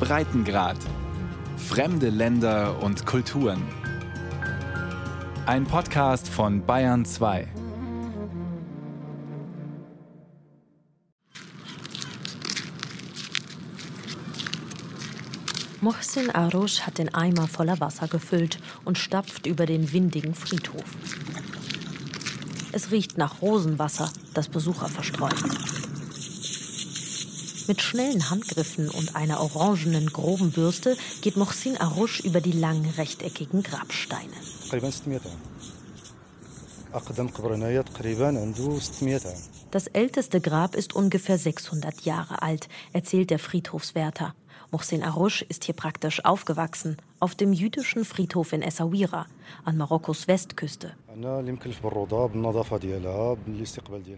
Breitengrad. Fremde Länder und Kulturen. Ein Podcast von Bayern 2. Mohsin Arush hat den Eimer voller Wasser gefüllt und stapft über den windigen Friedhof. Es riecht nach Rosenwasser, das Besucher verstreut. Mit schnellen Handgriffen und einer orangenen, groben Bürste geht Mohsin Arush über die langen, rechteckigen Grabsteine. Das älteste Grab ist ungefähr 600 Jahre alt, erzählt der Friedhofswärter. Mohsen Arouche ist hier praktisch aufgewachsen, auf dem jüdischen Friedhof in Essaouira, an Marokkos Westküste.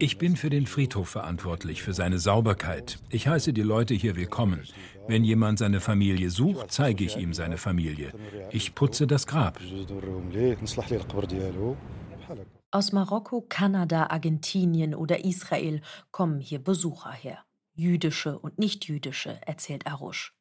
Ich bin für den Friedhof verantwortlich, für seine Sauberkeit. Ich heiße die Leute hier willkommen. Wenn jemand seine Familie sucht, zeige ich ihm seine Familie. Ich putze das Grab. Aus Marokko, Kanada, Argentinien oder Israel kommen hier Besucher her. Jüdische und nichtjüdische, erzählt Arush.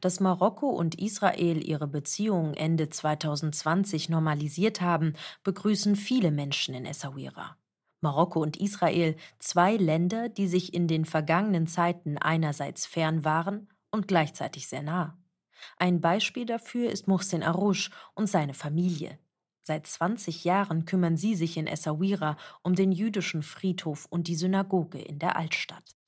Dass Marokko und Israel ihre Beziehungen Ende 2020 normalisiert haben, begrüßen viele Menschen in Essaouira. Marokko und Israel, zwei Länder, die sich in den vergangenen Zeiten einerseits fern waren und gleichzeitig sehr nah. Ein Beispiel dafür ist Mohsen Arouche und seine Familie. Seit 20 Jahren kümmern sie sich in Essaouira um den jüdischen Friedhof und die Synagoge in der Altstadt.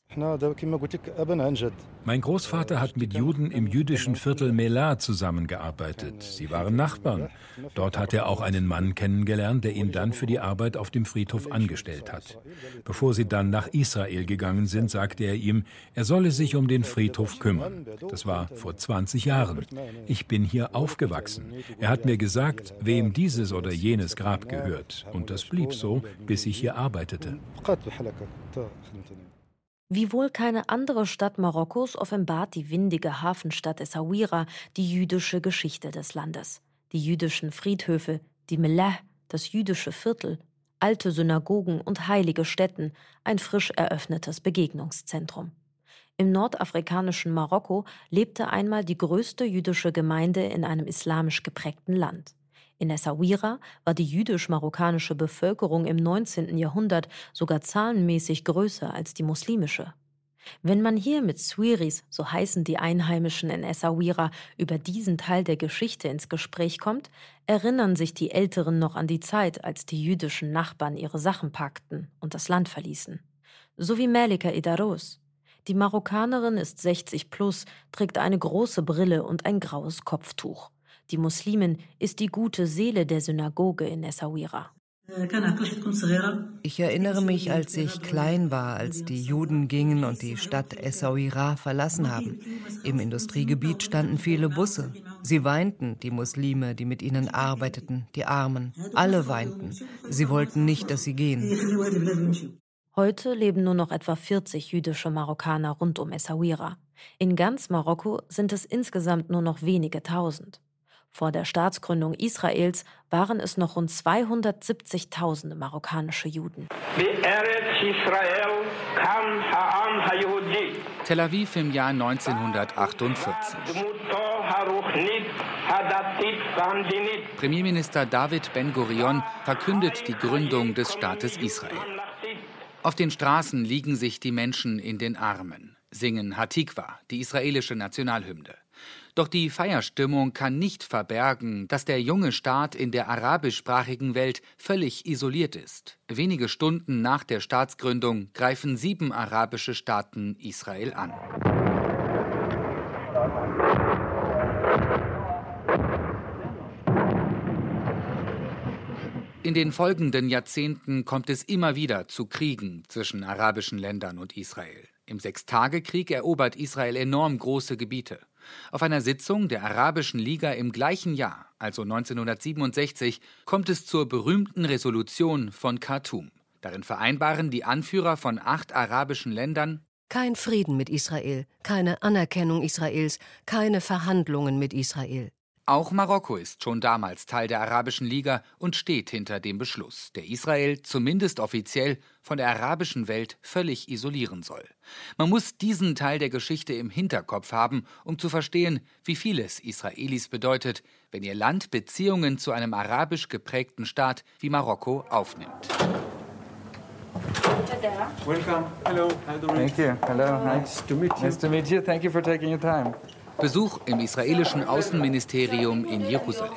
Mein Großvater hat mit Juden im jüdischen Viertel Melah zusammengearbeitet. Sie waren Nachbarn. Dort hat er auch einen Mann kennengelernt, der ihn dann für die Arbeit auf dem Friedhof angestellt hat. Bevor sie dann nach Israel gegangen sind, sagte er ihm, er solle sich um den Friedhof kümmern. Das war vor 20 Jahren. Ich bin hier aufgewachsen. Er hat mir gesagt, wem dieses oder jenes Grab gehört. Und das blieb so, bis ich hier arbeitete. Wie wohl keine andere Stadt Marokkos offenbart die windige Hafenstadt Essaouira die jüdische Geschichte des Landes. Die jüdischen Friedhöfe, die Meleh, das jüdische Viertel, alte Synagogen und heilige Stätten, ein frisch eröffnetes Begegnungszentrum. Im nordafrikanischen Marokko lebte einmal die größte jüdische Gemeinde in einem islamisch geprägten Land. In Essaouira war die jüdisch-marokkanische Bevölkerung im 19. Jahrhundert sogar zahlenmäßig größer als die muslimische. Wenn man hier mit Swiris, so heißen die Einheimischen in Essaouira, über diesen Teil der Geschichte ins Gespräch kommt, erinnern sich die Älteren noch an die Zeit, als die jüdischen Nachbarn ihre Sachen packten und das Land verließen. So wie Melika Idaros. Die Marokkanerin ist 60 plus, trägt eine große Brille und ein graues Kopftuch. Die Muslimin ist die gute Seele der Synagoge in Essaouira. Ich erinnere mich, als ich klein war, als die Juden gingen und die Stadt Essaouira verlassen haben. Im Industriegebiet standen viele Busse. Sie weinten, die Muslime, die mit ihnen arbeiteten, die Armen. Alle weinten. Sie wollten nicht, dass sie gehen. Heute leben nur noch etwa 40 jüdische Marokkaner rund um Essaouira. In ganz Marokko sind es insgesamt nur noch wenige tausend. Vor der Staatsgründung Israels waren es noch rund 270.000 marokkanische Juden. Tel Aviv im Jahr 1948. Premierminister David Ben-Gurion verkündet die Gründung des Staates Israel. Auf den Straßen liegen sich die Menschen in den Armen, singen Hatikwa, die israelische Nationalhymne. Doch die Feierstimmung kann nicht verbergen, dass der junge Staat in der arabischsprachigen Welt völlig isoliert ist. Wenige Stunden nach der Staatsgründung greifen sieben arabische Staaten Israel an. In den folgenden Jahrzehnten kommt es immer wieder zu Kriegen zwischen arabischen Ländern und Israel. Im Sechstagekrieg erobert Israel enorm große Gebiete. Auf einer Sitzung der Arabischen Liga im gleichen Jahr, also 1967, kommt es zur berühmten Resolution von Khartoum. Darin vereinbaren die Anführer von acht arabischen Ländern kein Frieden mit Israel, keine Anerkennung Israels, keine Verhandlungen mit Israel. Auch Marokko ist schon damals Teil der Arabischen Liga und steht hinter dem Beschluss, der Israel zumindest offiziell von der arabischen Welt völlig isolieren soll. Man muss diesen Teil der Geschichte im Hinterkopf haben, um zu verstehen, wie viel es Israelis bedeutet, wenn ihr Land Beziehungen zu einem arabisch geprägten Staat wie Marokko aufnimmt. Welcome. Hello. Thank you. Hello. Nice to meet you. Nice to meet you. Thank you for taking your time. Besuch im israelischen Außenministerium in Jerusalem.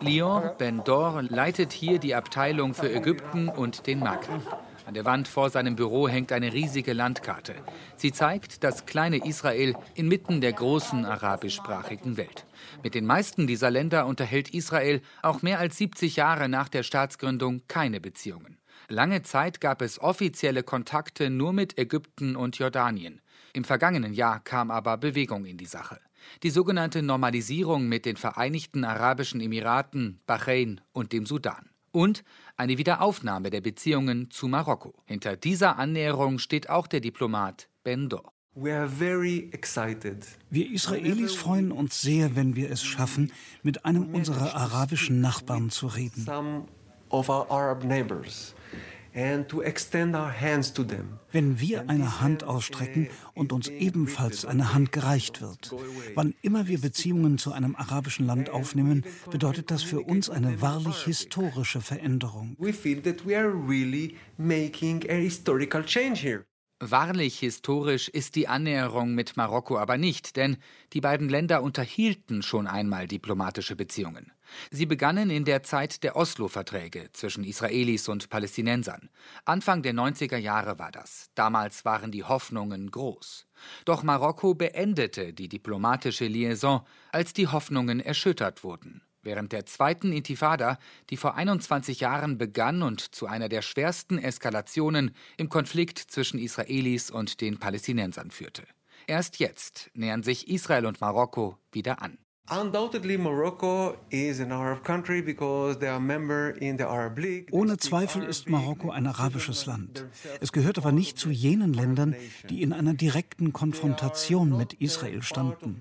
Lior Ben-Dor leitet hier die Abteilung für Ägypten und den Maghreb. An der Wand vor seinem Büro hängt eine riesige Landkarte. Sie zeigt das kleine Israel inmitten der großen arabischsprachigen Welt. Mit den meisten dieser Länder unterhält Israel auch mehr als 70 Jahre nach der Staatsgründung keine Beziehungen. Lange Zeit gab es offizielle Kontakte nur mit Ägypten und Jordanien. Im vergangenen Jahr kam aber Bewegung in die Sache die sogenannte Normalisierung mit den Vereinigten Arabischen Emiraten, Bahrain und dem Sudan. Und eine Wiederaufnahme der Beziehungen zu Marokko. Hinter dieser Annäherung steht auch der Diplomat Ben Dor. Wir Israelis freuen uns sehr, wenn wir es schaffen, mit einem unserer arabischen Nachbarn zu reden. Wenn wir eine Hand ausstrecken und uns ebenfalls eine Hand gereicht wird. Wann immer wir Beziehungen zu einem arabischen Land aufnehmen, bedeutet das für uns eine wahrlich historische Veränderung. We feel that we are really making a historical change here. Wahrlich historisch ist die Annäherung mit Marokko aber nicht, denn die beiden Länder unterhielten schon einmal diplomatische Beziehungen. Sie begannen in der Zeit der Oslo-Verträge zwischen Israelis und Palästinensern. Anfang der 90er Jahre war das. Damals waren die Hoffnungen groß. Doch Marokko beendete die diplomatische Liaison, als die Hoffnungen erschüttert wurden. Während der zweiten Intifada, die vor 21 Jahren begann und zu einer der schwersten Eskalationen im Konflikt zwischen Israelis und den Palästinensern führte. Erst jetzt nähern sich Israel und Marokko wieder an. Ohne Zweifel ist Marokko ein arabisches Land. Es gehört aber nicht zu jenen Ländern, die in einer direkten Konfrontation mit Israel standen.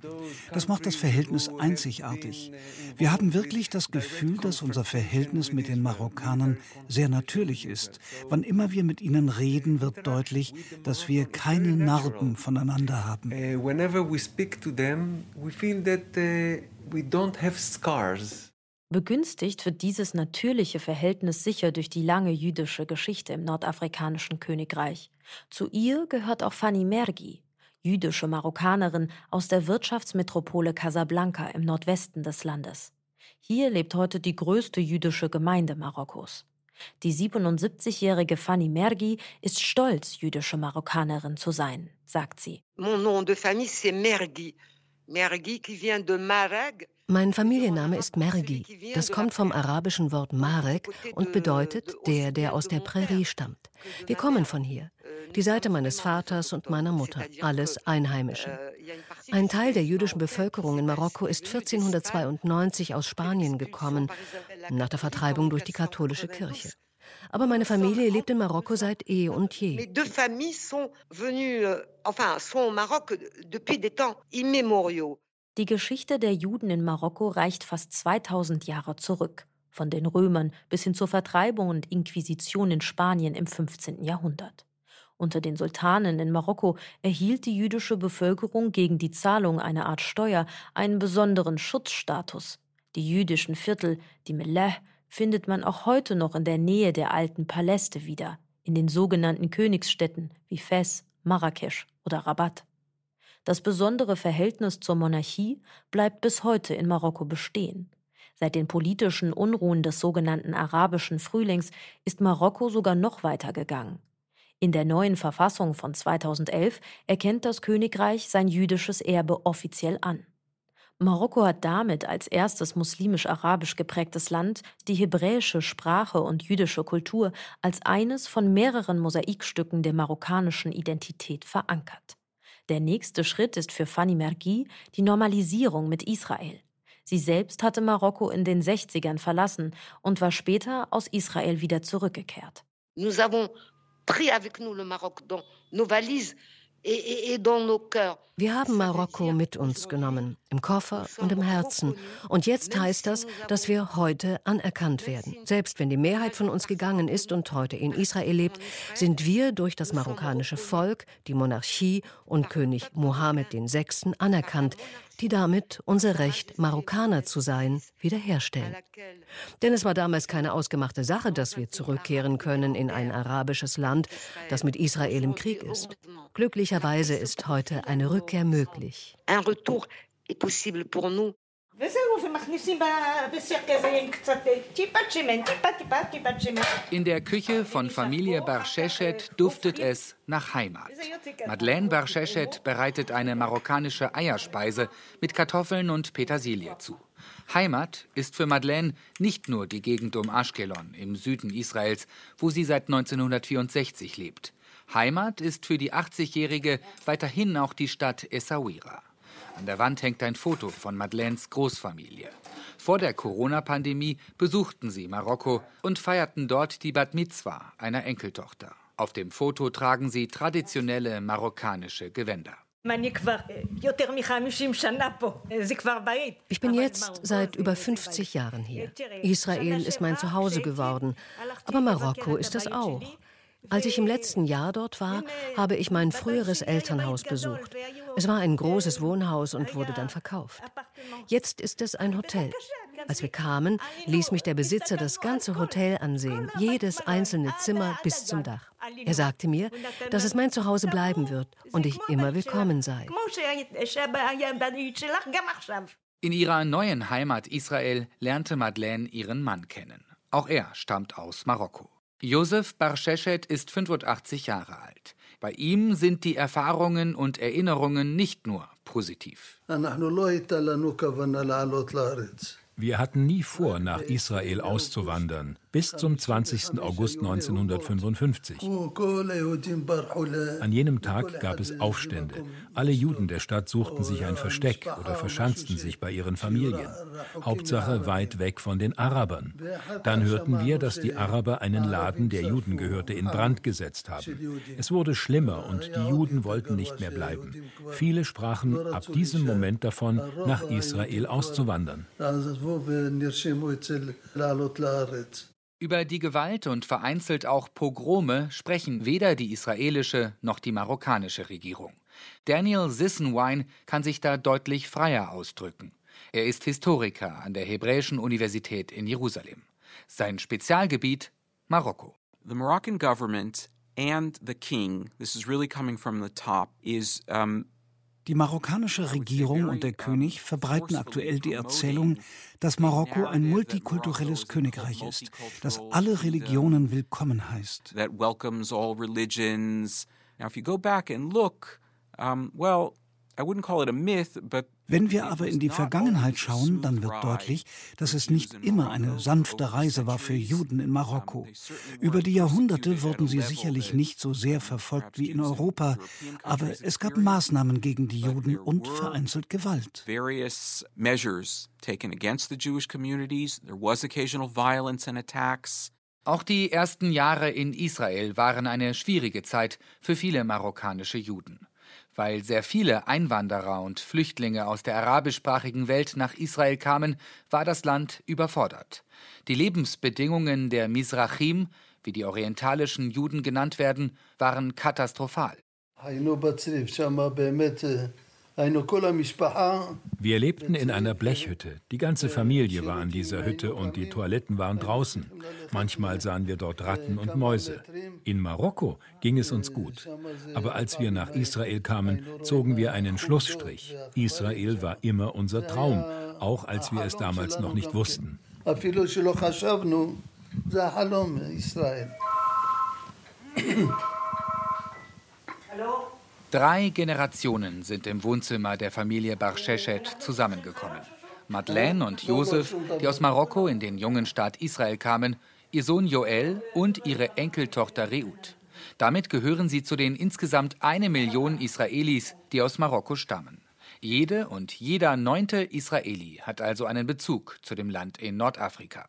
Das macht das Verhältnis einzigartig. Wir haben wirklich das Gefühl, dass unser Verhältnis mit den Marokkanern sehr natürlich ist. Wann immer wir mit ihnen reden, wird deutlich, dass wir keine Narben voneinander haben. Uh, whenever we speak to them, we feel that uh, we don't have scars. Begünstigt wird dieses natürliche Verhältnis sicher durch die lange jüdische Geschichte im nordafrikanischen Königreich. Zu ihr gehört auch Fanny Mergi, jüdische Marokkanerin aus der Wirtschaftsmetropole Casablanca im Nordwesten des Landes. Hier lebt heute die größte jüdische Gemeinde Marokkos. Die 77-jährige Fanny Mergi ist stolz, jüdische Marokkanerin zu sein, sagt sie. Mon nom de famille c'est Mergi. Mein Familienname ist Mergi. Das kommt vom arabischen Wort Marek und bedeutet der, der aus der Prärie stammt. Wir kommen von hier. Die Seite meines Vaters und meiner Mutter, alles Einheimische. Ein Teil der jüdischen Bevölkerung in Marokko ist 1492 aus Spanien gekommen, nach der Vertreibung durch die katholische Kirche. Aber meine Familie lebt in Marokko seit eh und je. Euh, Die Geschichte der Juden in Marokko reicht fast 2000 Jahre zurück, von den Römern bis hin zur Vertreibung und Inquisition in Spanien im 15. Jahrhundert. Unter den Sultanen in Marokko erhielt die jüdische Bevölkerung gegen die Zahlung einer Art Steuer einen besonderen Schutzstatus. Die jüdischen Viertel, die Meleh, findet man auch heute noch in der Nähe der alten Paläste wieder, in den sogenannten Königsstädten wie Fes, Marrakesch oder Rabat. Das besondere Verhältnis zur Monarchie bleibt bis heute in Marokko bestehen. Seit den politischen Unruhen des sogenannten arabischen Frühlings ist Marokko sogar noch weiter gegangen. In der neuen Verfassung von 2011 erkennt das Königreich sein jüdisches Erbe offiziell an. Marokko hat damit als erstes muslimisch-arabisch geprägtes Land die hebräische Sprache und jüdische Kultur als eines von mehreren Mosaikstücken der marokkanischen Identität verankert. Der nächste Schritt ist für Fanny Mergui die Normalisierung mit Israel. Sie selbst hatte Marokko in den 60ern verlassen und war später aus Israel wieder zurückgekehrt. Nous avons pris avec nous le Maroc dans nos valises wir haben Marokko mit uns genommen. Im Koffer und im Herzen. Und jetzt heißt das, dass wir heute anerkannt werden. Selbst wenn die Mehrheit von uns gegangen ist und heute in Israel lebt, sind wir durch das marokkanische Volk, die Monarchie und König Mohammed VI. anerkannt, die damit unser Recht, Marokkaner zu sein, wiederherstellen. Denn es war damals keine ausgemachte Sache, dass wir zurückkehren können in ein arabisches Land, das mit Israel im Krieg ist. Glücklicherweise ist heute eine Rückkehr möglich. In der Küche von Familie Barchechet duftet es nach Heimat. Madeleine Barchechet bereitet eine marokkanische Eierspeise mit Kartoffeln und Petersilie zu. Heimat ist für Madeleine nicht nur die Gegend um Ashkelon im Süden Israels, wo sie seit 1964 lebt. Heimat ist für die 80-Jährige weiterhin auch die Stadt Essaouira. An der Wand hängt ein Foto von Madeleines Großfamilie. Vor der Corona-Pandemie besuchten sie Marokko und feierten dort die Bat Mitzwa einer Enkeltochter. Auf dem Foto tragen sie traditionelle marokkanische Gewänder. Ich bin jetzt seit über 50 Jahren hier. Israel ist mein Zuhause geworden, aber Marokko ist das auch. Als ich im letzten Jahr dort war, habe ich mein früheres Elternhaus besucht. Es war ein großes Wohnhaus und wurde dann verkauft. Jetzt ist es ein Hotel. Als wir kamen, ließ mich der Besitzer das ganze Hotel ansehen, jedes einzelne Zimmer bis zum Dach. Er sagte mir, dass es mein Zuhause bleiben wird und ich immer willkommen sei. In ihrer neuen Heimat Israel lernte Madeleine ihren Mann kennen. Auch er stammt aus Marokko. Josef Barsheshet ist 85 Jahre alt. Bei ihm sind die Erfahrungen und Erinnerungen nicht nur positiv. Wir hatten nie vor, nach Israel auszuwandern bis zum 20. August 1955. An jenem Tag gab es Aufstände. Alle Juden der Stadt suchten sich ein Versteck oder verschanzten sich bei ihren Familien. Hauptsache weit weg von den Arabern. Dann hörten wir, dass die Araber einen Laden, der Juden gehörte, in Brand gesetzt haben. Es wurde schlimmer und die Juden wollten nicht mehr bleiben. Viele sprachen ab diesem Moment davon, nach Israel auszuwandern. Über die Gewalt und vereinzelt auch Pogrome sprechen weder die israelische noch die marokkanische Regierung. Daniel Sissenwine kann sich da deutlich freier ausdrücken. Er ist Historiker an der Hebräischen Universität in Jerusalem. Sein Spezialgebiet Marokko. The Moroccan government and the king, this is really coming from the top, is um, die marokkanische Regierung und der König verbreiten aktuell die Erzählung, dass Marokko ein multikulturelles Königreich ist, das alle Religionen willkommen heißt. Now, if you go back and look, um, well, wenn wir aber in die Vergangenheit schauen, dann wird deutlich, dass es nicht immer eine sanfte Reise war für Juden in Marokko. Über die Jahrhunderte wurden sie sicherlich nicht so sehr verfolgt wie in Europa, aber es gab Maßnahmen gegen die Juden und vereinzelt Gewalt. Auch die ersten Jahre in Israel waren eine schwierige Zeit für viele marokkanische Juden. Weil sehr viele Einwanderer und Flüchtlinge aus der arabischsprachigen Welt nach Israel kamen, war das Land überfordert. Die Lebensbedingungen der Mizrachim, wie die orientalischen Juden genannt werden, waren katastrophal. Wir lebten in einer Blechhütte. Die ganze Familie war an dieser Hütte und die Toiletten waren draußen. Manchmal sahen wir dort Ratten und Mäuse. In Marokko ging es uns gut. Aber als wir nach Israel kamen, zogen wir einen Schlussstrich. Israel war immer unser Traum, auch als wir es damals noch nicht wussten. Hallo? Drei Generationen sind im Wohnzimmer der Familie Barchechet zusammengekommen. Madeleine und Josef, die aus Marokko in den jungen Staat Israel kamen, ihr Sohn Joel und ihre Enkeltochter Reut. Damit gehören sie zu den insgesamt eine Million Israelis, die aus Marokko stammen. Jede und jeder neunte Israeli hat also einen Bezug zu dem Land in Nordafrika.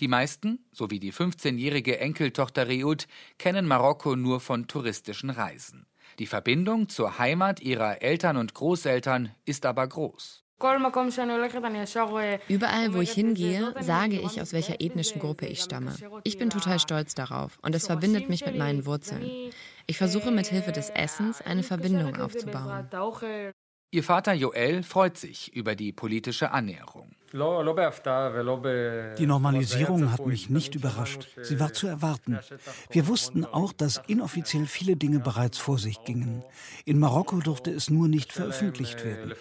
Die meisten, sowie die 15-jährige Enkeltochter Reut, kennen Marokko nur von touristischen Reisen. Die Verbindung zur Heimat ihrer Eltern und Großeltern ist aber groß. Überall, wo ich hingehe, sage ich, aus welcher ethnischen Gruppe ich stamme. Ich bin total stolz darauf und es verbindet mich mit meinen Wurzeln. Ich versuche mit Hilfe des Essens eine Verbindung aufzubauen. Ihr Vater Joel freut sich über die politische Annäherung. Die Normalisierung hat mich nicht überrascht. Sie war zu erwarten. Wir wussten auch, dass inoffiziell viele Dinge bereits vor sich gingen. In Marokko durfte es nur nicht veröffentlicht werden.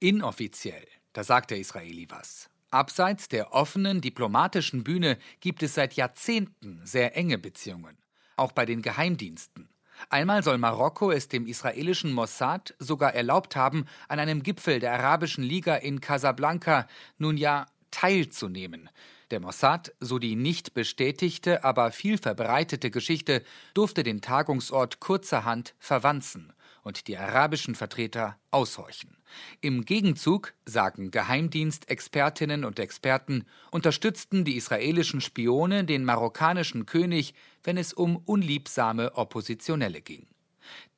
Inoffiziell, da sagt der Israeli was. Abseits der offenen diplomatischen Bühne gibt es seit Jahrzehnten sehr enge Beziehungen, auch bei den Geheimdiensten. Einmal soll Marokko es dem israelischen Mossad sogar erlaubt haben, an einem Gipfel der Arabischen Liga in Casablanca nun ja teilzunehmen. Der Mossad, so die nicht bestätigte, aber viel verbreitete Geschichte, durfte den Tagungsort kurzerhand verwanzen und die arabischen Vertreter aushorchen. Im Gegenzug, sagen Geheimdienstexpertinnen und Experten, unterstützten die israelischen Spione den marokkanischen König, wenn es um unliebsame Oppositionelle ging.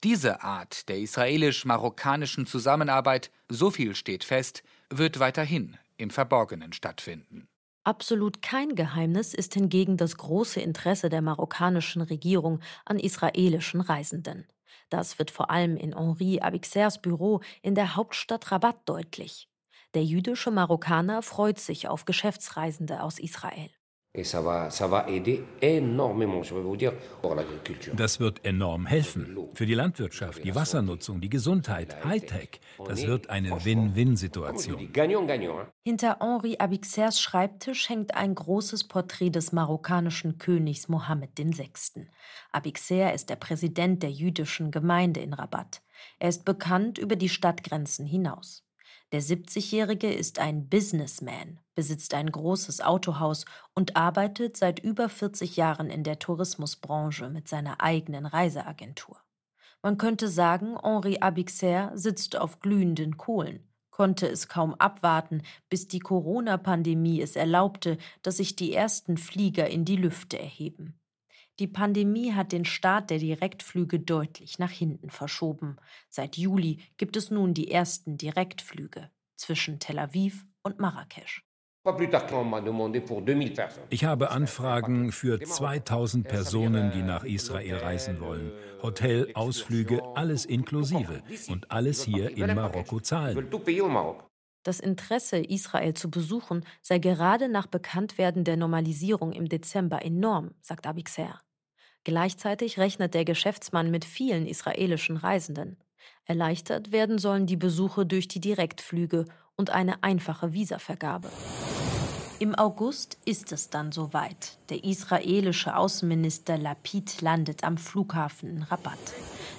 Diese Art der israelisch-marokkanischen Zusammenarbeit, so viel steht fest, wird weiterhin im Verborgenen stattfinden. Absolut kein Geheimnis ist hingegen das große Interesse der marokkanischen Regierung an israelischen Reisenden. Das wird vor allem in Henri Abixers Büro in der Hauptstadt Rabat deutlich. Der jüdische Marokkaner freut sich auf Geschäftsreisende aus Israel. Das wird enorm helfen. Für die Landwirtschaft, die Wassernutzung, die Gesundheit, Hightech. Das wird eine Win-Win-Situation. Hinter Henri Abixers Schreibtisch hängt ein großes Porträt des marokkanischen Königs Mohammed VI. Abixer ist der Präsident der jüdischen Gemeinde in Rabat. Er ist bekannt über die Stadtgrenzen hinaus. Der 70-Jährige ist ein Businessman, besitzt ein großes Autohaus und arbeitet seit über 40 Jahren in der Tourismusbranche mit seiner eigenen Reiseagentur. Man könnte sagen, Henri Abixer sitzt auf glühenden Kohlen, konnte es kaum abwarten, bis die Corona-Pandemie es erlaubte, dass sich die ersten Flieger in die Lüfte erheben. Die Pandemie hat den Start der Direktflüge deutlich nach hinten verschoben. Seit Juli gibt es nun die ersten Direktflüge zwischen Tel Aviv und Marrakesch. Ich habe Anfragen für 2000 Personen, die nach Israel reisen wollen. Hotel, Ausflüge, alles inklusive. Und alles hier in Marokko zahlen. Das Interesse, Israel zu besuchen, sei gerade nach Bekanntwerden der Normalisierung im Dezember enorm, sagt Abixer. Gleichzeitig rechnet der Geschäftsmann mit vielen israelischen Reisenden. Erleichtert werden sollen die Besuche durch die Direktflüge und eine einfache Visavergabe. Im August ist es dann soweit. Der israelische Außenminister Lapid landet am Flughafen in Rabat.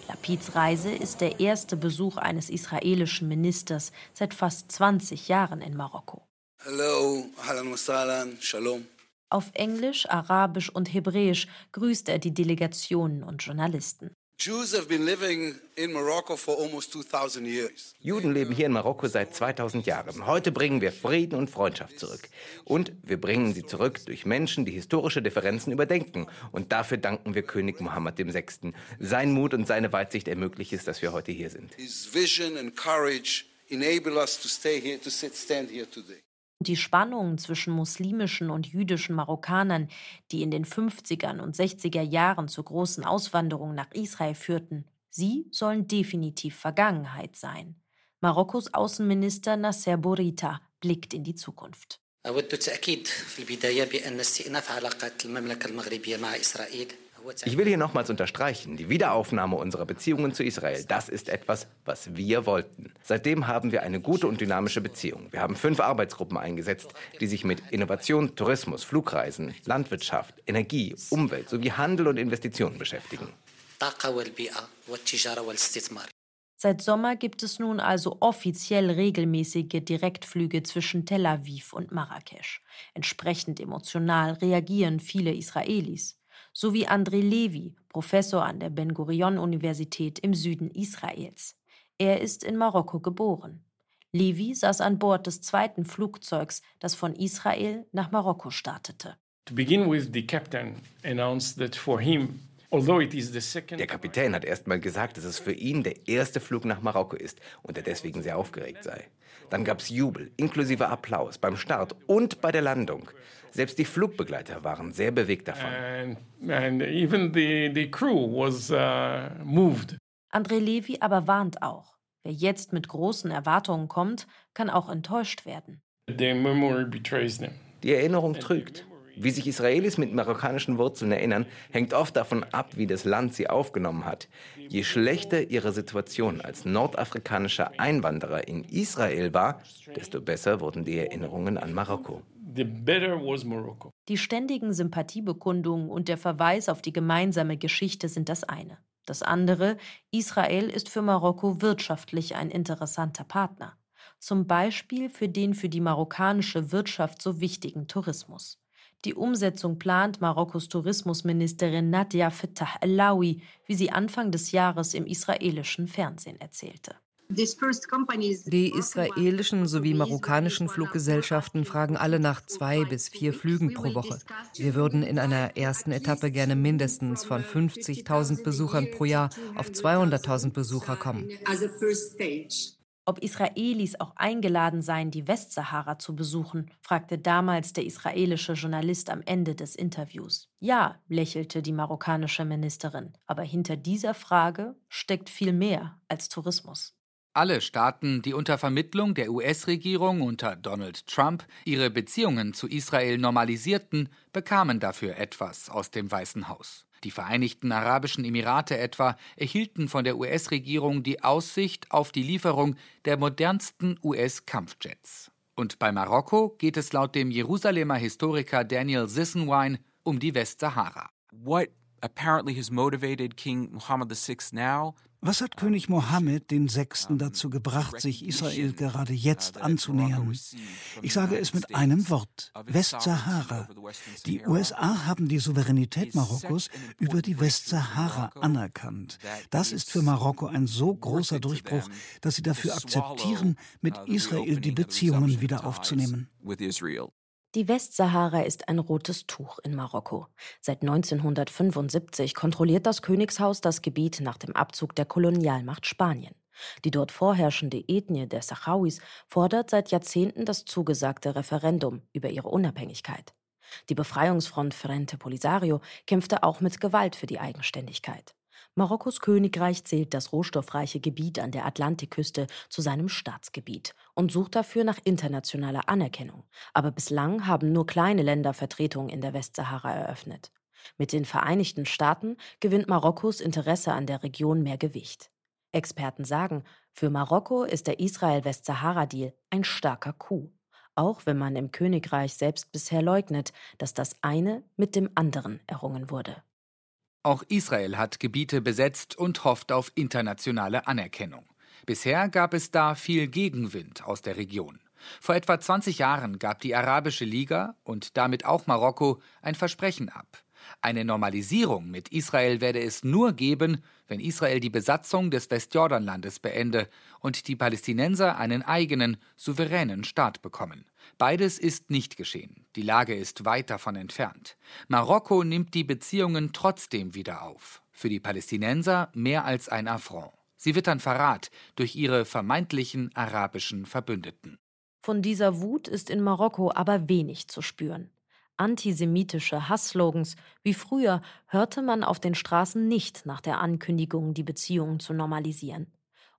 Lapids Reise ist der erste Besuch eines israelischen Ministers seit fast 20 Jahren in Marokko. Hallo, shalom. Auf Englisch, Arabisch und Hebräisch grüßt er die Delegationen und Journalisten. Juden leben hier in Marokko seit 2000 Jahren. Heute bringen wir Frieden und Freundschaft zurück. Und wir bringen sie zurück durch Menschen, die historische Differenzen überdenken. Und dafür danken wir König Mohammed VI. Sein Mut und seine Weitsicht ermöglicht es, dass wir heute hier sind. His vision and courage enable us to stay here, to stand here today. Die Spannungen zwischen muslimischen und jüdischen Marokkanern, die in den 50er und 60er Jahren zur großen Auswanderung nach Israel führten, sie sollen definitiv Vergangenheit sein. Marokkos Außenminister Nasser Bourita blickt in die Zukunft. أود التأكيد في البداية بأن استئناف علاقات المملكة المغربية مع إسرائيل ich will hier nochmals unterstreichen, die Wiederaufnahme unserer Beziehungen zu Israel, das ist etwas, was wir wollten. Seitdem haben wir eine gute und dynamische Beziehung. Wir haben fünf Arbeitsgruppen eingesetzt, die sich mit Innovation, Tourismus, Flugreisen, Landwirtschaft, Energie, Umwelt sowie Handel und Investitionen beschäftigen. Seit Sommer gibt es nun also offiziell regelmäßige Direktflüge zwischen Tel Aviv und Marrakesch. Entsprechend emotional reagieren viele Israelis sowie André Levi, Professor an der Ben Gurion Universität im Süden Israels. Er ist in Marokko geboren. Levi saß an Bord des zweiten Flugzeugs, das von Israel nach Marokko startete. To begin with, the captain announced that for him Der Kapitän hat erst mal gesagt, dass es für ihn der erste Flug nach Marokko ist und er deswegen sehr aufgeregt sei. Dann gab es Jubel, inklusive Applaus beim Start und bei der Landung. Selbst die Flugbegleiter waren sehr bewegt davon. And, and even the, the crew was uh, moved. André Levy aber warnt auch, wer jetzt mit großen Erwartungen kommt, kann auch enttäuscht werden. Die Erinnerung trügt. Wie sich Israelis mit marokkanischen Wurzeln erinnern, hängt oft davon ab, wie das Land sie aufgenommen hat. Je schlechter ihre Situation als nordafrikanischer Einwanderer in Israel war, desto besser wurden die Erinnerungen an Marokko. Die ständigen Sympathiebekundungen und der Verweis auf die gemeinsame Geschichte sind das eine. Das andere, Israel ist für Marokko wirtschaftlich ein interessanter Partner. Zum Beispiel für den für die marokkanische Wirtschaft so wichtigen Tourismus. Die Umsetzung plant Marokkos Tourismusministerin Nadia Fettah El-Lawi, wie sie Anfang des Jahres im israelischen Fernsehen erzählte. Die israelischen sowie marokkanischen Fluggesellschaften fragen alle nach zwei bis vier Flügen pro Woche. Wir würden in einer ersten Etappe gerne mindestens von 50.000 Besuchern pro Jahr auf 200.000 Besucher kommen ob Israelis auch eingeladen seien, die Westsahara zu besuchen, fragte damals der israelische Journalist am Ende des Interviews. Ja, lächelte die marokkanische Ministerin, aber hinter dieser Frage steckt viel mehr als Tourismus. Alle Staaten, die unter Vermittlung der US-Regierung unter Donald Trump ihre Beziehungen zu Israel normalisierten, bekamen dafür etwas aus dem Weißen Haus. Die Vereinigten Arabischen Emirate etwa erhielten von der US-Regierung die Aussicht auf die Lieferung der modernsten US-Kampfjets. Und bei Marokko geht es laut dem Jerusalemer Historiker Daniel Sissenwine um die Westsahara. What apparently has motivated King Mohammed VI now was hat König Mohammed den Sechsten dazu gebracht, sich Israel gerade jetzt anzunähern? Ich sage es mit einem Wort, Westsahara. Die USA haben die Souveränität Marokkos über die Westsahara anerkannt. Das ist für Marokko ein so großer Durchbruch, dass sie dafür akzeptieren, mit Israel die Beziehungen wieder aufzunehmen. Die Westsahara ist ein rotes Tuch in Marokko. Seit 1975 kontrolliert das Königshaus das Gebiet nach dem Abzug der Kolonialmacht Spanien. Die dort vorherrschende Ethnie der Sahrawis fordert seit Jahrzehnten das zugesagte Referendum über ihre Unabhängigkeit. Die Befreiungsfront Frente Polisario kämpfte auch mit Gewalt für die Eigenständigkeit. Marokkos Königreich zählt das rohstoffreiche Gebiet an der Atlantikküste zu seinem Staatsgebiet und sucht dafür nach internationaler Anerkennung. Aber bislang haben nur kleine Länder Vertretungen in der Westsahara eröffnet. Mit den Vereinigten Staaten gewinnt Marokkos Interesse an der Region mehr Gewicht. Experten sagen, für Marokko ist der Israel-Westsahara-Deal ein starker Coup. Auch wenn man im Königreich selbst bisher leugnet, dass das eine mit dem anderen errungen wurde. Auch Israel hat Gebiete besetzt und hofft auf internationale Anerkennung. Bisher gab es da viel Gegenwind aus der Region. Vor etwa 20 Jahren gab die Arabische Liga und damit auch Marokko ein Versprechen ab. Eine Normalisierung mit Israel werde es nur geben, wenn Israel die Besatzung des Westjordanlandes beende und die Palästinenser einen eigenen, souveränen Staat bekommen. Beides ist nicht geschehen. Die Lage ist weit davon entfernt. Marokko nimmt die Beziehungen trotzdem wieder auf. Für die Palästinenser mehr als ein Affront. Sie wittern Verrat durch ihre vermeintlichen arabischen Verbündeten. Von dieser Wut ist in Marokko aber wenig zu spüren. Antisemitische Hassslogans wie früher hörte man auf den Straßen nicht nach der Ankündigung, die Beziehungen zu normalisieren.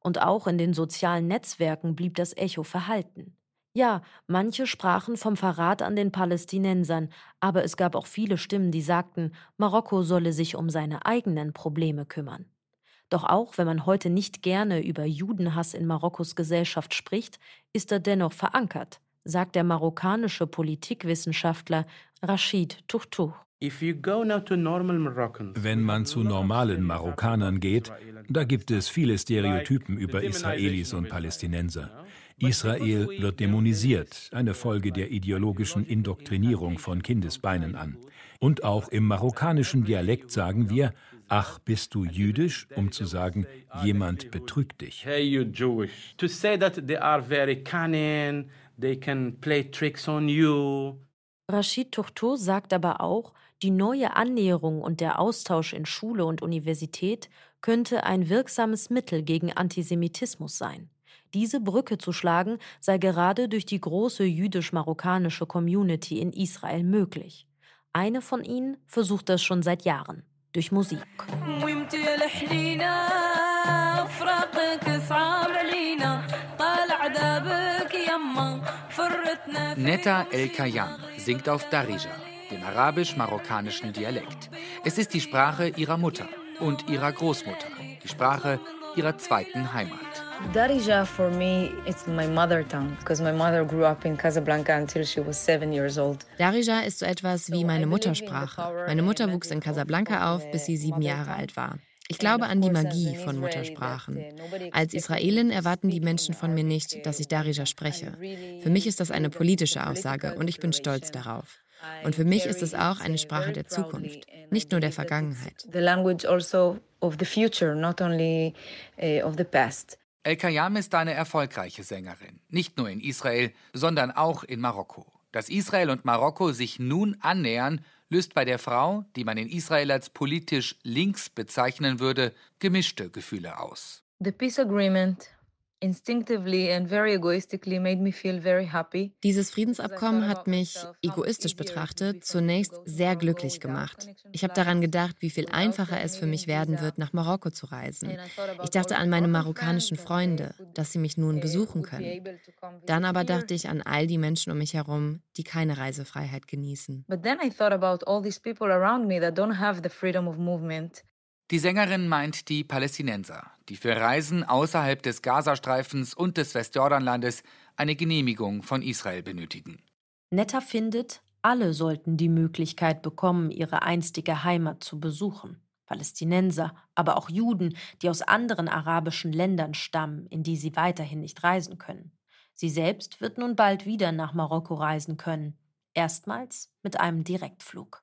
Und auch in den sozialen Netzwerken blieb das Echo verhalten. Ja, manche sprachen vom Verrat an den Palästinensern, aber es gab auch viele Stimmen, die sagten, Marokko solle sich um seine eigenen Probleme kümmern. Doch auch wenn man heute nicht gerne über Judenhass in Marokkos Gesellschaft spricht, ist er dennoch verankert, sagt der marokkanische Politikwissenschaftler Rashid Tuchtuch. Wenn man zu normalen Marokkanern geht, da gibt es viele Stereotypen über Israelis und Palästinenser. Israel wird dämonisiert, eine Folge der ideologischen Indoktrinierung von Kindesbeinen an. Und auch im marokkanischen Dialekt sagen wir, ach, bist du jüdisch, um zu sagen, jemand betrügt dich. Hey, you Jewish. To say that they are very cunning, they can play tricks on you. Rashid Tourtou sagt aber auch, Die neue Annäherung und der Austausch in Schule und Universität könnte ein wirksames Mittel gegen Antisemitismus sein. Diese Brücke zu schlagen sei gerade durch die große jüdisch-marokkanische Community in Israel möglich. Eine von ihnen versucht das schon seit Jahren durch Musik. Netta El Kayam singt auf Darija, dem arabisch-marokkanischen Dialekt. Es ist die Sprache ihrer Mutter und ihrer Großmutter, die Sprache ihrer zweiten Heimat. Darija for me it's my mother tongue because my mother grew up in Casablanca until she was seven years old. Darija ist so etwas wie meine Muttersprache. Meine Mutter wuchs in Casablanca auf, bis sie sieben Jahre alt war. Ich glaube an die Magie von Muttersprachen. Als Israelin erwarten die Menschen von mir nicht, dass ich Darija spreche. Für mich ist das eine politische Aussage und ich bin stolz darauf. Und für mich ist es auch eine Sprache der Zukunft, nicht nur der Vergangenheit. The language also of the future, not only of the past. El Kayam ist eine erfolgreiche Sängerin, nicht nur in Israel, sondern auch in Marokko. Dass Israel und Marokko sich nun annähern, löst bei der Frau, die man in Israel als politisch links bezeichnen würde, gemischte Gefühle aus. The peace agreement dieses Friedensabkommen hat mich, egoistisch betrachtet, zunächst sehr glücklich gemacht. Ich habe daran gedacht, wie viel einfacher es für mich werden wird, nach Marokko zu reisen. Ich dachte an meine marokkanischen Freunde, dass sie mich nun besuchen können. Dann aber dachte ich an all die Menschen um mich herum, die keine Reisefreiheit genießen. But then I thought about all these people around me that don't have the freedom of movement. Die Sängerin meint die Palästinenser, die für Reisen außerhalb des Gazastreifens und des Westjordanlandes eine Genehmigung von Israel benötigen. Netta findet, alle sollten die Möglichkeit bekommen, ihre einstige Heimat zu besuchen. Palästinenser, aber auch Juden, die aus anderen arabischen Ländern stammen, in die sie weiterhin nicht reisen können. Sie selbst wird nun bald wieder nach Marokko reisen können, erstmals mit einem Direktflug.